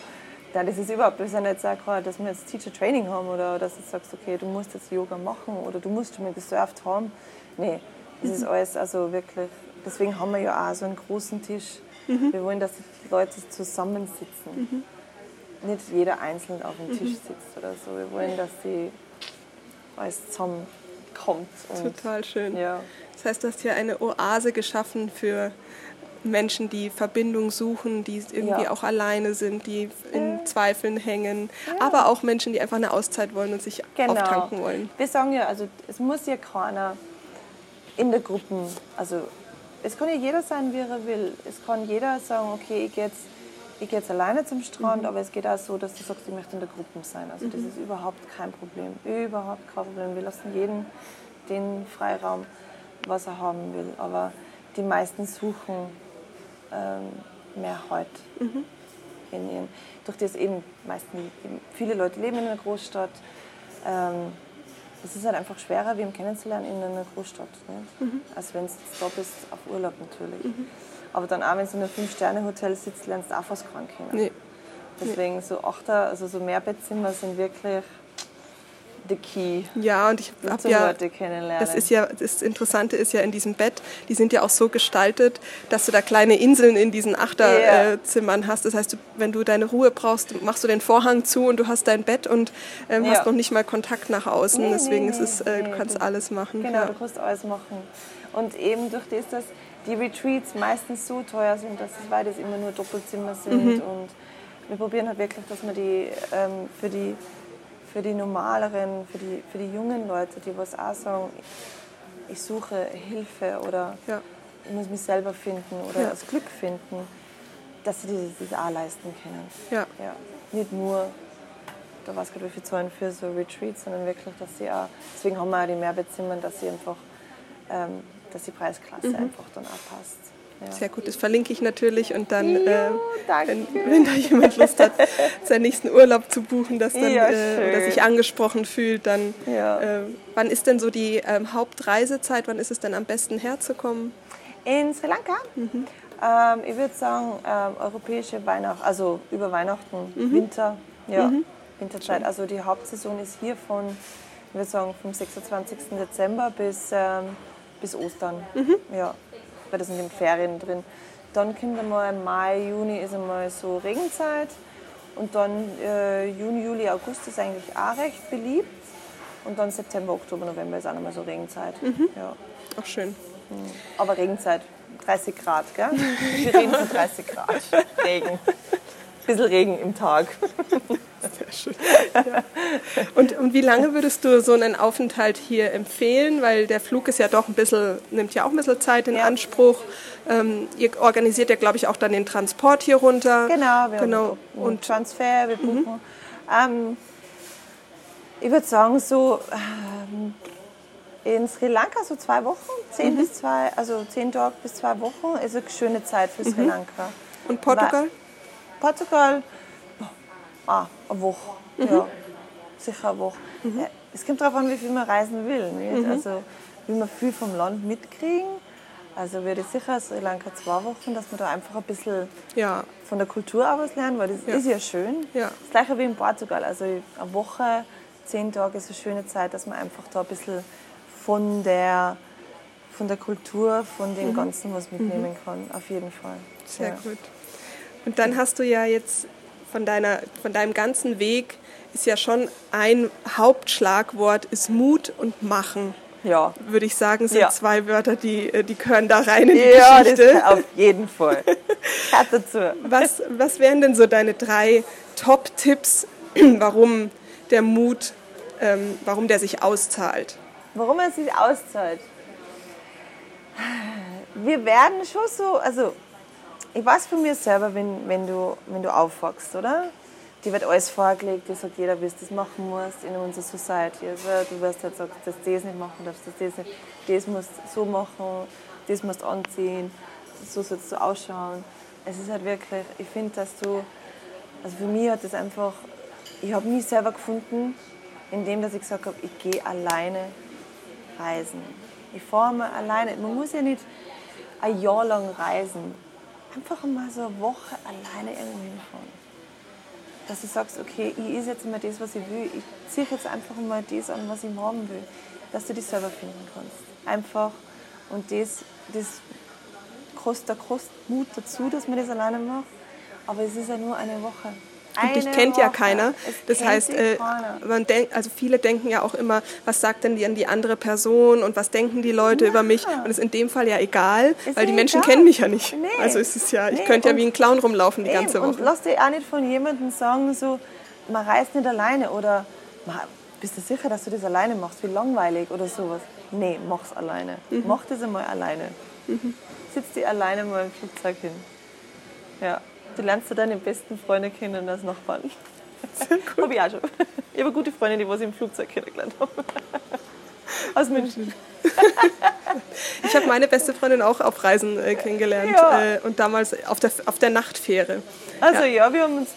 Nein, das ist überhaupt, wir sind jetzt auch gerade, dass wir jetzt Teacher Training haben oder dass du sagst, okay, du musst jetzt Yoga machen oder du musst schon mal gesurft haben. Nee, das ist mhm. alles also wirklich, deswegen haben wir ja auch so einen großen Tisch. Mhm. Wir wollen, dass die Leute zusammensitzen. Mhm. Nicht jeder einzeln auf dem mhm. Tisch sitzt oder so. Wir wollen, dass die alles zusammenkommt. Total schön. Ja. Das heißt, du hast hier eine Oase geschaffen für Menschen, die Verbindung suchen, die irgendwie ja. auch alleine sind, die in Zweifeln hängen, ja. aber auch Menschen, die einfach eine Auszeit wollen und sich genau. auftanken wollen. Wir sagen ja, also es muss ja keiner in der Gruppe, also es kann ja jeder sein, wie er will. Es kann jeder sagen, okay, ich gehe jetzt, ich gehe jetzt alleine zum Strand, mhm. aber es geht auch so, dass du sagst, ich möchte in der Gruppe sein. Also mhm. das ist überhaupt kein Problem, überhaupt kein Problem. Wir lassen jeden den Freiraum, was er haben will. Aber die meisten suchen ähm, mehr Halt mhm. in ihren, durch das eben meisten, viele Leute leben in einer Großstadt. Ähm, es ist halt einfach schwerer, wem kennenzulernen in einer Großstadt, mhm. als wenn du da bist auf Urlaub natürlich. Aber dann auch, wenn du in einem Fünf-Sterne-Hotel sitzt, lernst du auch fast keinen kennen. Nee. Deswegen so Achter, also so Mehrbettzimmer sind wirklich the key. Ja, und ich habe ja, das ist ja, das Interessante ist ja in diesem Bett, die sind ja auch so gestaltet, dass du da kleine Inseln in diesen Achterzimmern yeah. hast. Das heißt, wenn du deine Ruhe brauchst, machst du den Vorhang zu und du hast dein Bett und ähm, ja. hast noch nicht mal Kontakt nach außen. Nee, Deswegen nee, ist es, äh, du kannst alles machen. Genau, ja. du kannst alles machen. Und eben durch das, dass die Retreats meistens so teuer sind, dass es, weil das immer nur Doppelzimmer sind mhm. und wir probieren halt wirklich, dass wir die ähm, für die für die normaleren, für die, für die jungen Leute, die was auch sagen, ich suche Hilfe oder Ja. ich muss mich selber finden oder Ja. das Glück finden, dass sie das, das auch leisten können. Ja. Ja. Nicht nur, da weiß gerade wie viel zahlen für so Retreats, sondern wirklich, dass sie auch, deswegen haben wir auch die Mehrbettzimmer, dass sie einfach, ähm, dass die Preisklasse einfach dann auch passt. Ja. Mhm. Sehr gut, das verlinke ich natürlich und dann, äh, danke. wenn, wenn da jemand Lust hat, seinen nächsten Urlaub zu buchen, dass dann, Ja, äh, oder sich angesprochen fühlt, dann Ja. äh, wann ist denn so die ähm, Hauptreisezeit, wann ist es denn am besten herzukommen? In Sri Lanka? Ähm, ich würde sagen, ähm, europäische Weihnachten, also über Weihnachten, Winter, ja, Winterzeit. Also die Hauptsaison ist hier von, ich würde sagen, vom 26. Dezember bis, ähm, bis Ostern. Ja, weil das sind die Ferien drin. Dann kommt einmal Mai, Juni ist einmal so Regenzeit. Und dann äh, Juni, Juli, August ist eigentlich auch recht beliebt. Und dann September, Oktober, November ist auch nochmal so Regenzeit. Ja. Auch schön. Aber Regenzeit, 30 Grad, gell? Wir reden von 30 Grad. Regen. Bisschen Regen im Tag. Sehr schön. Ja. Und, und wie lange würdest du so einen Aufenthalt hier empfehlen? Weil der Flug ist ja doch ein bisschen, nimmt ja auch ein bisschen Zeit in Ja. Anspruch. Ähm, ihr organisiert ja, glaube ich, auch dann den Transport hier runter. Genau, wir genau. Und Transfer, wir buchen. Ähm, ich würde sagen, so ähm, in Sri Lanka so zwei Wochen, zehn bis zwei, also zehn Tage bis zwei Wochen ist eine schöne Zeit für Sri Lanka. und Portugal? Portugal, ah, eine Woche, ja, sicher eine Woche. Ja, Es kommt darauf an, wie viel man reisen will. Nicht? Also will man viel vom Land mitkriegen. Also würde ich sicher Sri Lanka zwei Wochen, dass man da einfach ein bisschen Ja. von der Kultur auch was lernen, weil das Ja. ist ja schön. Ja. Das gleiche wie in Portugal. Also eine Woche, zehn Tage ist eine schöne Zeit, dass man einfach da ein bisschen von der, von der Kultur, von dem Ganzen was mitnehmen kann. Auf jeden Fall. Sehr gut. Und dann hast du ja jetzt von, deiner, von deinem ganzen Weg ist ja schon ein Hauptschlagwort ist Mut und Machen. Ja. Würde ich sagen, sind Ja. zwei Wörter, die, äh, die gehören da rein in die Ja, Geschichte. auf jeden Fall. Gehört dazu. Was, was wären denn so deine drei Top-Tipps, warum der Mut, ähm, warum der sich auszahlt? Warum es sich auszahlt? Wir werden schon so, also ich weiß von mir selber, wenn, wenn, du, wenn du aufwachst, oder? Die wird alles vorgelegt, die sagt jeder, wie du das machen musst in unserer Society. Also du wirst halt sagen, dass du das nicht machen darfst, dass du das nicht, das musst so machen, das musst anziehen, so sollst du ausschauen. Es ist halt wirklich, ich finde, dass du, also für mich hat das einfach, ich habe mich selber gefunden, indem dass ich gesagt habe, ich gehe alleine reisen. Ich fahre mal alleine. Man muss ja nicht ein Jahr lang reisen. Einfach mal so eine Woche alleine irgendwo hinfahren. Dass du sagst, okay, ich ist jetzt mal das, was ich will. Ich ziehe jetzt einfach mal das an, was ich haben will. Dass du dich selber finden kannst. Einfach. Und das, das kostet, kostet Mut dazu, dass man das alleine macht. Aber es ist ja nur eine Woche. Und dich kennt ja keiner. Es Das heißt, äh, man denkt, also viele denken ja auch immer, was sagt denn die an die andere Person und was denken die Leute über mich? Und das ist in dem Fall ja egal, Ist weil die ja Menschen egal. kennen mich ja nicht. Nee. Also es ist ja, ich Nee, könnte ja und- wie ein Clown rumlaufen die ganze Eben, Und Woche. lass dich auch nicht von jemandem sagen, so, man reist nicht alleine oder "Ma, bist du sicher, dass du das alleine machst? Wie langweilig oder sowas. Nee, mach's alleine. Mhm. Mach das einmal alleine. Sitz dich alleine mal im Flugzeug hin. Ja. Du lernst du deine besten Freunde kennen als Nachbarn. Hab ich auch schon. Ich habe gute Freundin, die was ich im Flugzeug kennengelernt habe. Aus München. Ich habe meine beste Freundin auch auf Reisen äh, kennengelernt Ja. äh, und damals auf der, auf der Nachtfähre. Also ja, wir haben uns,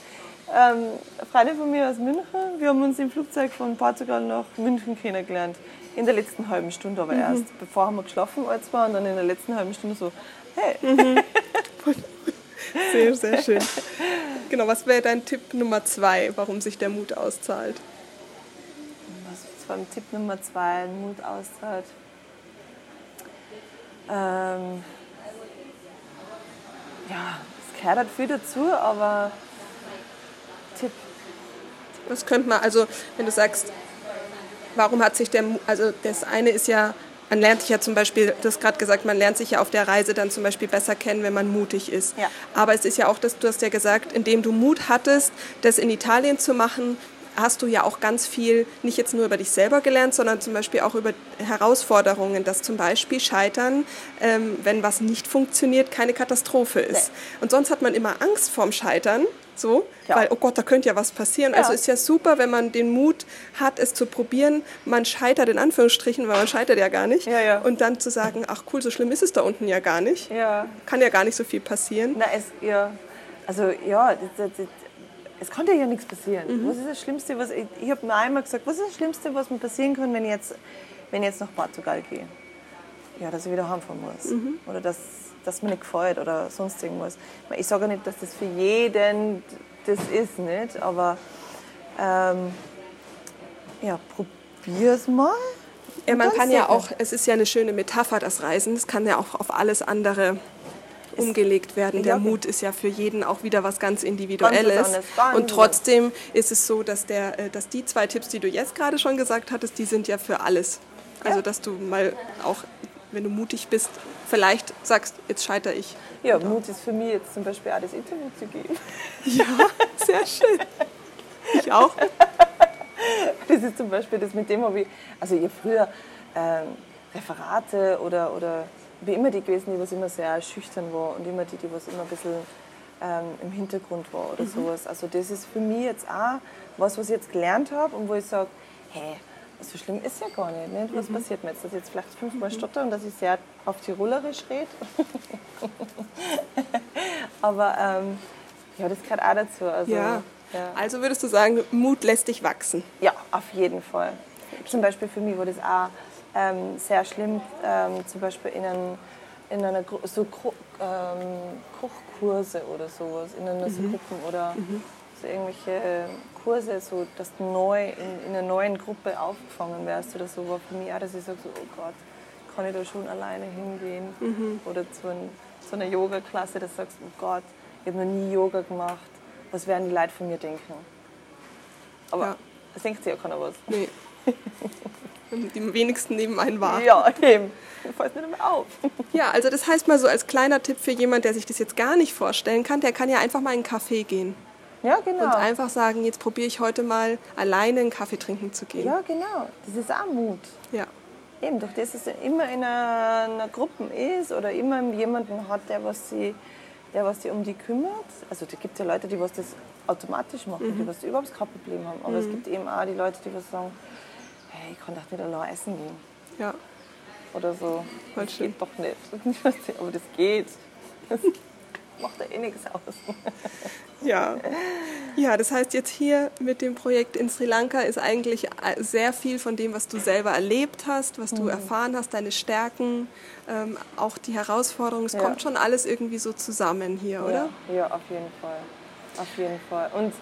ähm, eine Freundin von mir aus München, wir haben uns im Flugzeug von Portugal nach München kennengelernt. In der letzten halben Stunde aber erst. Bevor haben wir geschlafen als zwei und dann in der letzten halben Stunde so, hey, Sehr, sehr schön. Genau, was wäre dein Tipp Nummer zwei, warum sich der Mut auszahlt? was war Tipp Nummer zwei, Mut auszahlt. Ähm, ja, es gehört halt viel dazu, aber Tipp, Was könnte man, also wenn du sagst, warum hat sich der, Mu- also das eine ist ja, man lernt sich ja zum Beispiel, du hast gerade gesagt, man lernt sich ja auf der Reise dann zum Beispiel besser kennen, wenn man mutig ist. Ja. Aber es ist ja auch, dass du hast ja gesagt, indem du Mut hattest, das in Italien zu machen, hast du ja auch ganz viel, nicht jetzt nur über dich selber gelernt, sondern zum Beispiel auch über Herausforderungen, dass zum Beispiel Scheitern, ähm, wenn was nicht funktioniert, keine Katastrophe ist. Nee. Und sonst hat man immer Angst vorm Scheitern. So, ja. weil, oh Gott, da könnte ja was passieren. Ja. Also ist ja super, wenn man den Mut hat, es zu probieren. Man scheitert in Anführungsstrichen, weil man scheitert ja gar nicht. Ja, und dann zu sagen, ach cool, so schlimm ist es da unten ja gar nicht. Kann ja gar nicht so viel passieren. Na, es, ja, also ja, es konnte ja nichts passieren. Mhm. Was ist das Schlimmste, was ich, ich habe mir einmal gesagt, was ist das Schlimmste, was mir passieren kann, wenn ich jetzt, wenn ich jetzt nach Portugal gehe? Ja, dass ich wieder heimfahren muss. Mhm. Oder dass, dass mir nicht gefällt oder sonst irgendwas. Ich sage nicht, dass das für jeden das ist, nicht, aber ähm, ja, probier's mal. Ja, man kann ja auch, es ist ja eine schöne Metapher, das Reisen, es kann ja auch auf alles andere umgelegt werden. Der Mut ist ja für jeden auch wieder was ganz Individuelles. Und trotzdem ist es so, dass, der, äh, dass die zwei Tipps, die du jetzt gerade schon gesagt hattest, die sind ja für alles. Also dass du mal auch, wenn du mutig bist, vielleicht sagst, jetzt scheitere ich. Ja, Mut ist für mich jetzt zum Beispiel auch das Interview zu geben. Ja, sehr schön. Ich auch. Das ist zum Beispiel das, mit dem habe ich, also ich früher ähm, Referate oder, oder wie immer die gewesen, die was immer sehr schüchtern war und immer die, die was immer ein bisschen ähm, im Hintergrund war oder mhm. sowas. Also das ist für mich jetzt auch was, was ich jetzt gelernt habe und wo ich sage, hey, so schlimm ist ja gar nicht. nicht? Was mhm. passiert mir jetzt, dass ich jetzt vielleicht fünfmal mhm. stotter und dass ich sehr auf Tirolerisch rede? Aber ähm, ja, das gehört auch dazu. Also, ja. ja. also würdest du sagen, Mut lässt dich wachsen? Ja, auf jeden Fall. Zum Beispiel für mich war das auch ähm, sehr schlimm, ähm, zum Beispiel in, einen, in einer so ähm, Kochkurse oder sowas, in einer mhm. so Gruppen oder mhm. so irgendwelche Kurse, so, dass du neu in, in, einer neuen Gruppe aufgefangen wärst oder so, war für mich auch, dass ich sage, so, oh Gott, kann ich da schon alleine hingehen? Mhm. Oder zu, ein, zu einer Yoga-Klasse, dass du sagst, oh Gott, ich habe noch nie Yoga gemacht, was werden die Leute von mir denken? Aber ja. das denkt sich ja keiner was. Nee. die wenigsten neben einen war. Ja, eben. Fällt mir mehr auf. Ja, also das heißt mal so als kleiner Tipp für jemand, der sich das jetzt gar nicht vorstellen kann, der kann ja einfach mal in einen Café gehen. Ja, genau. Und einfach sagen, jetzt probiere ich heute mal alleine einen Kaffee trinken zu gehen. Ja, genau. Das ist auch Mut. Ja. Eben, durch das es immer in einer, einer Gruppe ist oder immer jemanden hat, der was sie der was sich um die kümmert. Also da gibt es ja Leute, die was das automatisch machen, mhm. die was überhaupt kein Problem haben. Aber mhm. es gibt eben auch die Leute, die was sagen, hey, ich kann doch nicht allein essen gehen. Ja. Oder so. Voll das schön. geht doch nicht. Aber das geht. Das macht ja eh nichts aus. Ja. ja, das heißt jetzt hier mit dem Projekt in Sri Lanka ist eigentlich sehr viel von dem, was du selber erlebt hast, was du mhm. erfahren hast, deine Stärken, ähm, auch die Herausforderungen. Es ja. kommt schon alles irgendwie so zusammen hier, oder? Ja, ja, auf jeden Fall. Auf jeden Fall. Und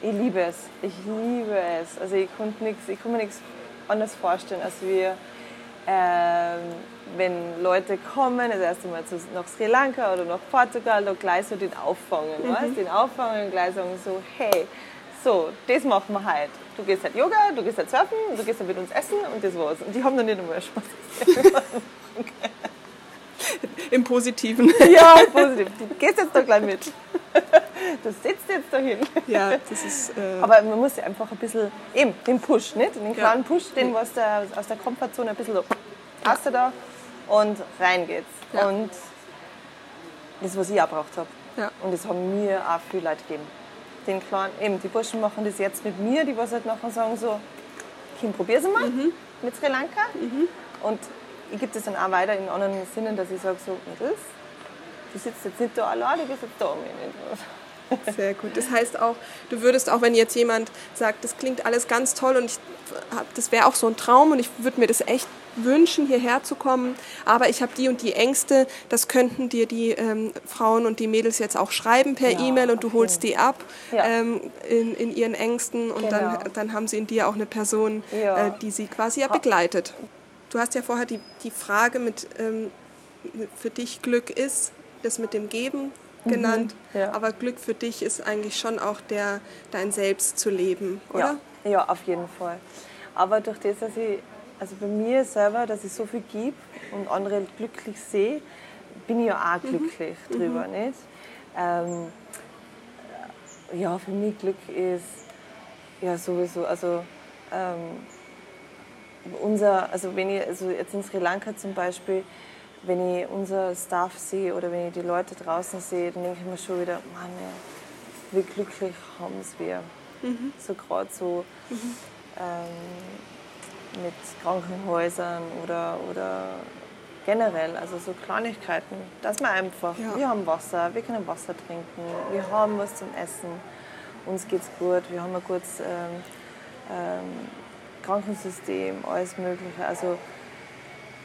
ich liebe es. Ich liebe es. Also ich konnte nichts, ich kann mir nichts anders vorstellen, als wir, ähm, wenn Leute kommen, das erste Mal zu, nach Sri Lanka oder nach Portugal, da gleich so den auffangen, mhm. weißt? den auffangen und gleich sagen so, hey, so, das machen wir heute. Du gehst halt Yoga, du gehst halt surfen, du gehst halt mit uns essen und das war's. Und die haben noch nicht einmal Spaß. Im Positiven. Ja, im Positiven. Du gehst jetzt da gleich mit. Du sitzt jetzt dahin. Ja, das ist. Äh Aber man muss ja einfach ein bisschen, eben, den Push, nicht? Den kleinen ja. Push, den was der, aus der Komfortzone ein bisschen so, hast du da und rein geht's. Ja. Und das, was ich auch braucht habe. Ja. Und das haben mir auch viele Leute gegeben. Den kleinen, eben, die Burschen machen das jetzt mit mir, die was halt nachher sagen so, Kim, probier's mal mhm. mit Sri Lanka. Mhm. Und ich gebe das dann auch weiter in anderen Sinnen, dass ich sage so, Mädels, du sitzt jetzt nicht da allein, du gehst jetzt da mich Sehr gut. Das heißt auch, du würdest auch, wenn jetzt jemand sagt, das klingt alles ganz toll und ich, das wäre auch so ein Traum und ich würde mir das echt wünschen, hierher zu kommen, aber ich habe die und die Ängste, das könnten dir die ähm, Frauen und die Mädels jetzt auch schreiben per ja, E-Mail und du holst die ab ja. ähm, in, in, ihren Ängsten und genau. dann, dann haben sie in dir auch eine Person, ja. äh, die sie quasi ja begleitet. Du hast ja vorher die, die Frage mit, ähm, für dich Glück ist, das mit dem Geben genannt. Mhm, ja. Aber Glück für dich ist eigentlich schon auch der, dein Selbst zu leben, oder? Ja, ja, auf jeden Fall. Aber durch das, dass ich, also bei mir selber, dass ich so viel gebe und andere glücklich sehe, bin ich ja auch mhm. glücklich mhm. drüber, nicht? Ähm, ja, für mich Glück ist ja, sowieso. Also, ähm, unser, also wenn ich, also jetzt in Sri Lanka zum Beispiel, wenn ich unser Staff sehe oder wenn ich die Leute draußen sehe, dann denke ich mir schon wieder, Mann, wie glücklich haben es wir. Mhm. So gerade so mhm. ähm, mit Krankenhäusern oder, oder generell, also so Kleinigkeiten, dass wir einfach, ja. wir haben Wasser, wir können Wasser trinken, wir haben was zum Essen, uns geht's gut, wir haben ein gutes ähm, ähm, Krankensystem, alles Mögliche. Also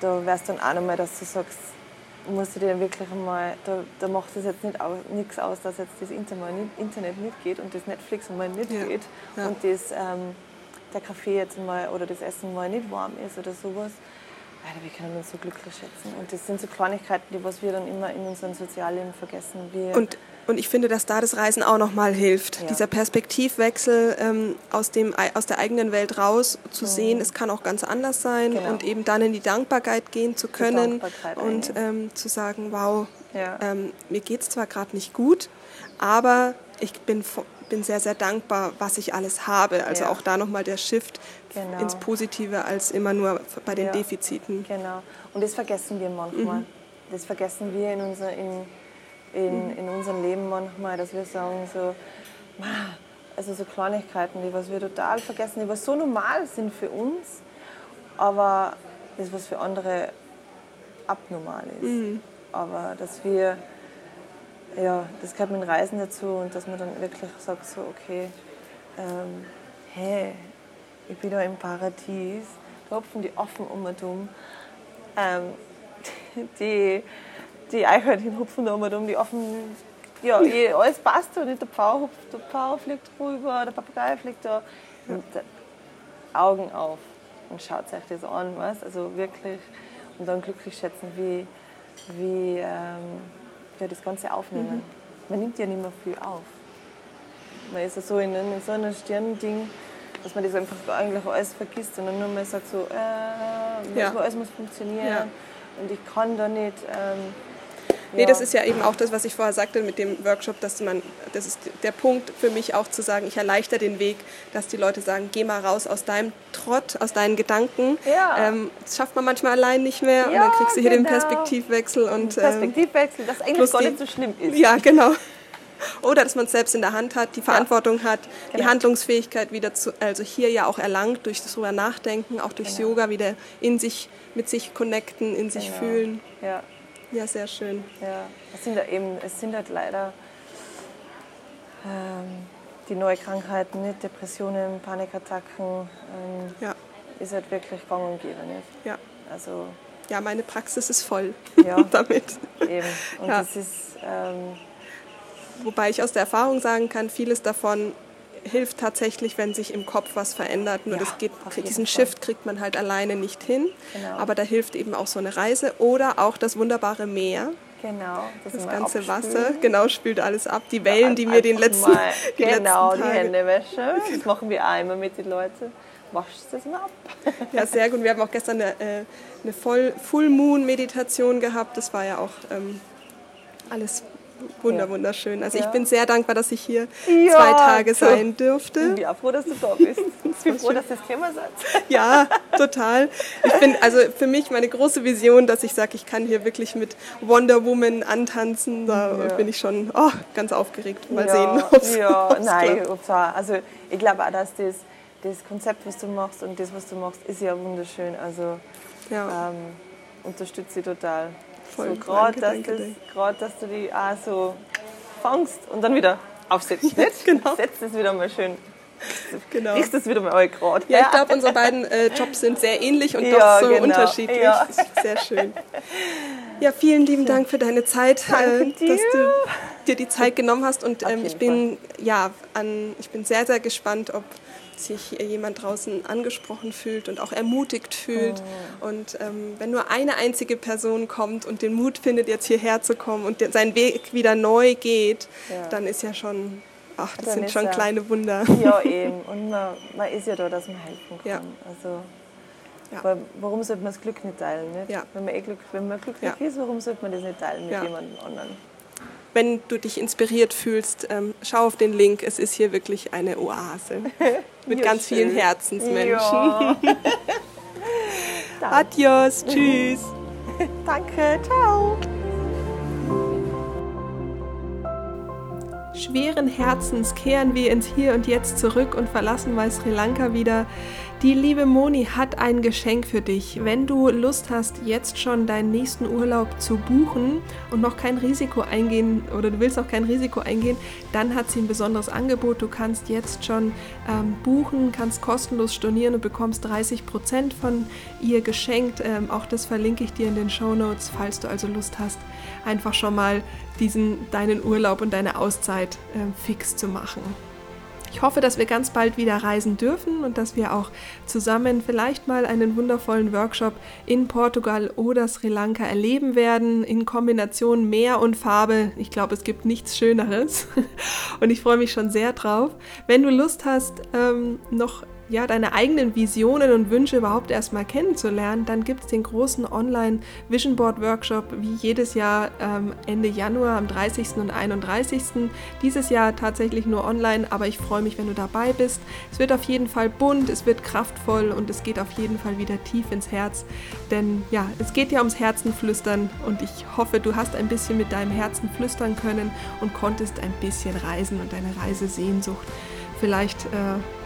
da wärst dann auch nochmal, dass du sagst, musst du dir wirklich einmal, da, da macht es jetzt nicht nichts aus, dass jetzt das Internet nicht geht und das Netflix einmal nicht ja. geht ja. und das, ähm, der Kaffee jetzt mal oder das Essen mal nicht warm ist oder sowas. Alter, wir können uns so glücklich schätzen. Und das sind so Kleinigkeiten, die was wir dann immer in unserem Sozialleben vergessen. Wir und und ich finde, dass da das Reisen auch nochmal hilft. Ja. Dieser Perspektivwechsel ähm, aus, dem, aus der eigenen Welt raus zu mhm. sehen, es kann auch ganz anders sein genau. und eben dann in die Dankbarkeit gehen zu können und ähm, zu sagen, wow, ja. ähm, mir geht es zwar gerade nicht gut, aber ich bin, bin sehr, sehr dankbar, was ich alles habe. Also ja. auch da nochmal der Shift genau. ins Positive als immer nur bei den Defiziten. Genau. Und das vergessen wir manchmal. Mhm. Das vergessen wir in unserer... In in, in unserem Leben manchmal, dass wir sagen so, also so Kleinigkeiten, die was wir total vergessen, die was so normal sind für uns, aber das was für andere abnormal ist. Mhm. Aber dass wir, ja, das gehört mit Reisen dazu und dass man dann wirklich sagt so, okay, ähm, hey, ich bin da im Paradies, da hopfen die offen um und um. Ähm, die die Eichhörnchen hupfen da mal um, die offen, ja, eh, alles passt und der Pfau, hupft, der Pfau fliegt rüber, der Papagei fliegt da. Und Augen auf und schaut sich das an, was? Also wirklich, und dann glücklich schätzen, wie, wie ähm, ja, das Ganze aufnehmen. Mhm. Man nimmt ja nicht mehr viel auf. Man ist ja so in, in so einem Stirnding, dass man das einfach eigentlich alles vergisst und dann nur mal sagt so, äh, ja. alles muss funktionieren ja. und ich kann da nicht. Ähm, Nee, das ist ja eben auch das, was ich vorher sagte mit dem Workshop, dass man, das ist der Punkt für mich auch zu sagen, ich erleichter den Weg, dass die Leute sagen, geh mal raus aus deinem Trott, aus deinen Gedanken. Ja. Ähm, das schafft man manchmal allein nicht mehr ja, und dann kriegst du hier genau. den Perspektivwechsel. Und, Perspektivwechsel, das eigentlich gar nicht so schlimm ist. Ja, genau. Oder dass man es selbst in der Hand hat, die Verantwortung ja. hat, genau. die Handlungsfähigkeit wieder zu, also hier ja auch erlangt durch das drüber Nachdenken, auch durchs genau. Yoga wieder in sich, mit sich connecten, in sich genau. fühlen. Ja. Ja, sehr schön. Ja, es sind, eben, es sind halt leider ähm, die neuen Krankheiten, nicht Depressionen, Panikattacken. Ähm, ja. Ist halt wirklich gang und gäbe nicht. Ja. Also, ja, meine Praxis ist voll ja, damit. Eben. Und ja. das ist. Ähm, Wobei ich aus der Erfahrung sagen kann, vieles davon hilft tatsächlich, wenn sich im Kopf was verändert. Nur ja, das geht, diesen Shift kriegt man halt alleine nicht hin. Genau. Aber da hilft eben auch so eine Reise oder auch das wunderbare Meer. Genau, das, das ganze abspülen. Wasser, genau, spült alles ab. Die Wellen, die mir den letzten, mal, die genau, letzten Tage. die Händewäsche, das machen wir einmal mit den Leuten. Waschst das mal ab. Ja, sehr gut. Wir haben auch gestern eine, äh, eine Full Moon Meditation gehabt. Das war ja auch ähm, alles Wunder, wunderschön. Also ja. ich bin sehr dankbar, dass ich hier ja, zwei Tage sein durfte. Ich bin ja froh, dass du da bist. Ich bin froh, dass das Thema seid. Ja, total. Ich bin also für mich meine große Vision, dass ich sage, ich kann hier wirklich mit Wonder Woman antanzen. Da ja. bin ich schon oh, ganz aufgeregt. Mal sehen, ob es Ja, nein, also ich glaube auch, dass das, das Konzept, was du machst und das, was du machst, ist ja wunderschön. Also ja. ähm, unterstütze ich total. Voll so gerade, dass, das, dass du die auch so fangst und dann wieder aufsetzt. Nicht? genau. Setzt es wieder mal schön. Genau. Ist das wieder mal euer gerade. Ja, ich glaube, unsere beiden äh, Jobs sind sehr ähnlich und ja, doch so genau. unterschiedlich. Ja. Sehr schön. Ja, vielen lieben Dank für deine Zeit, äh, dass du dir die Zeit genommen hast. Und ähm, ich bin ja an, ich bin sehr, sehr gespannt, ob sich jemand draußen angesprochen fühlt und auch ermutigt fühlt. Oh. Und ähm, wenn nur eine einzige Person kommt und den Mut findet, jetzt hierher zu kommen und seinen Weg wieder neu geht, ja. dann ist ja schon, ach, das dann sind schon ja, kleine Wunder. Ja, eben. Und man, man ist ja da, dass man helfen kann. Ja. Also, ja. warum sollte man das Glück nicht teilen? Nicht? Wenn, man eh Glück, wenn man glücklich ist, warum sollte man das nicht teilen mit jemandem anderen? Wenn du dich inspiriert fühlst, ähm, schau auf den Link. Es ist hier wirklich eine Oase mit ja, ganz schön. vielen Herzensmenschen. Ja. Adios, tschüss. Danke, ciao. Schweren Herzens kehren wir ins Hier und Jetzt zurück und verlassen mal Sri Lanka wieder. Die liebe Moni hat ein Geschenk für dich. Wenn du Lust hast, jetzt schon deinen nächsten Urlaub zu buchen und noch kein Risiko eingehen oder du willst auch kein Risiko eingehen, dann hat sie ein besonderes Angebot. Du kannst jetzt schon ähm, buchen, kannst kostenlos stornieren und bekommst 30 Prozent von ihr geschenkt. Ähm, auch das verlinke ich dir in den Show Notes, falls du also Lust hast, einfach schon mal diesen deinen Urlaub und deine Auszeit ähm, fix zu machen. Ich hoffe, dass wir ganz bald wieder reisen dürfen und dass wir auch zusammen vielleicht mal einen wundervollen Workshop in Portugal oder Sri Lanka erleben werden, in Kombination Meer und Farbe. Ich glaube, es gibt nichts Schöneres und ich freue mich schon sehr drauf. Wenn du Lust hast, ähm, noch ja, deine eigenen Visionen und Wünsche überhaupt erstmal kennenzulernen, dann gibt es den großen Online Vision Board Workshop wie jedes Jahr ähm, Ende Januar am 30. und 31. Dieses Jahr tatsächlich nur online, aber ich freue mich, wenn du dabei bist. Es wird auf jeden Fall bunt, es wird kraftvoll und es geht auf jeden Fall wieder tief ins Herz, denn ja, es geht ja ums Herzenflüstern und ich hoffe, du hast ein bisschen mit deinem Herzen flüstern können und konntest ein bisschen reisen und deine Reisesehnsucht vielleicht äh,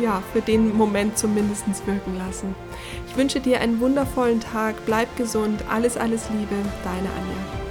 ja, für den Moment zumindest wirken lassen. Ich wünsche dir einen wundervollen Tag, bleib gesund, alles, alles Liebe, deine Anja.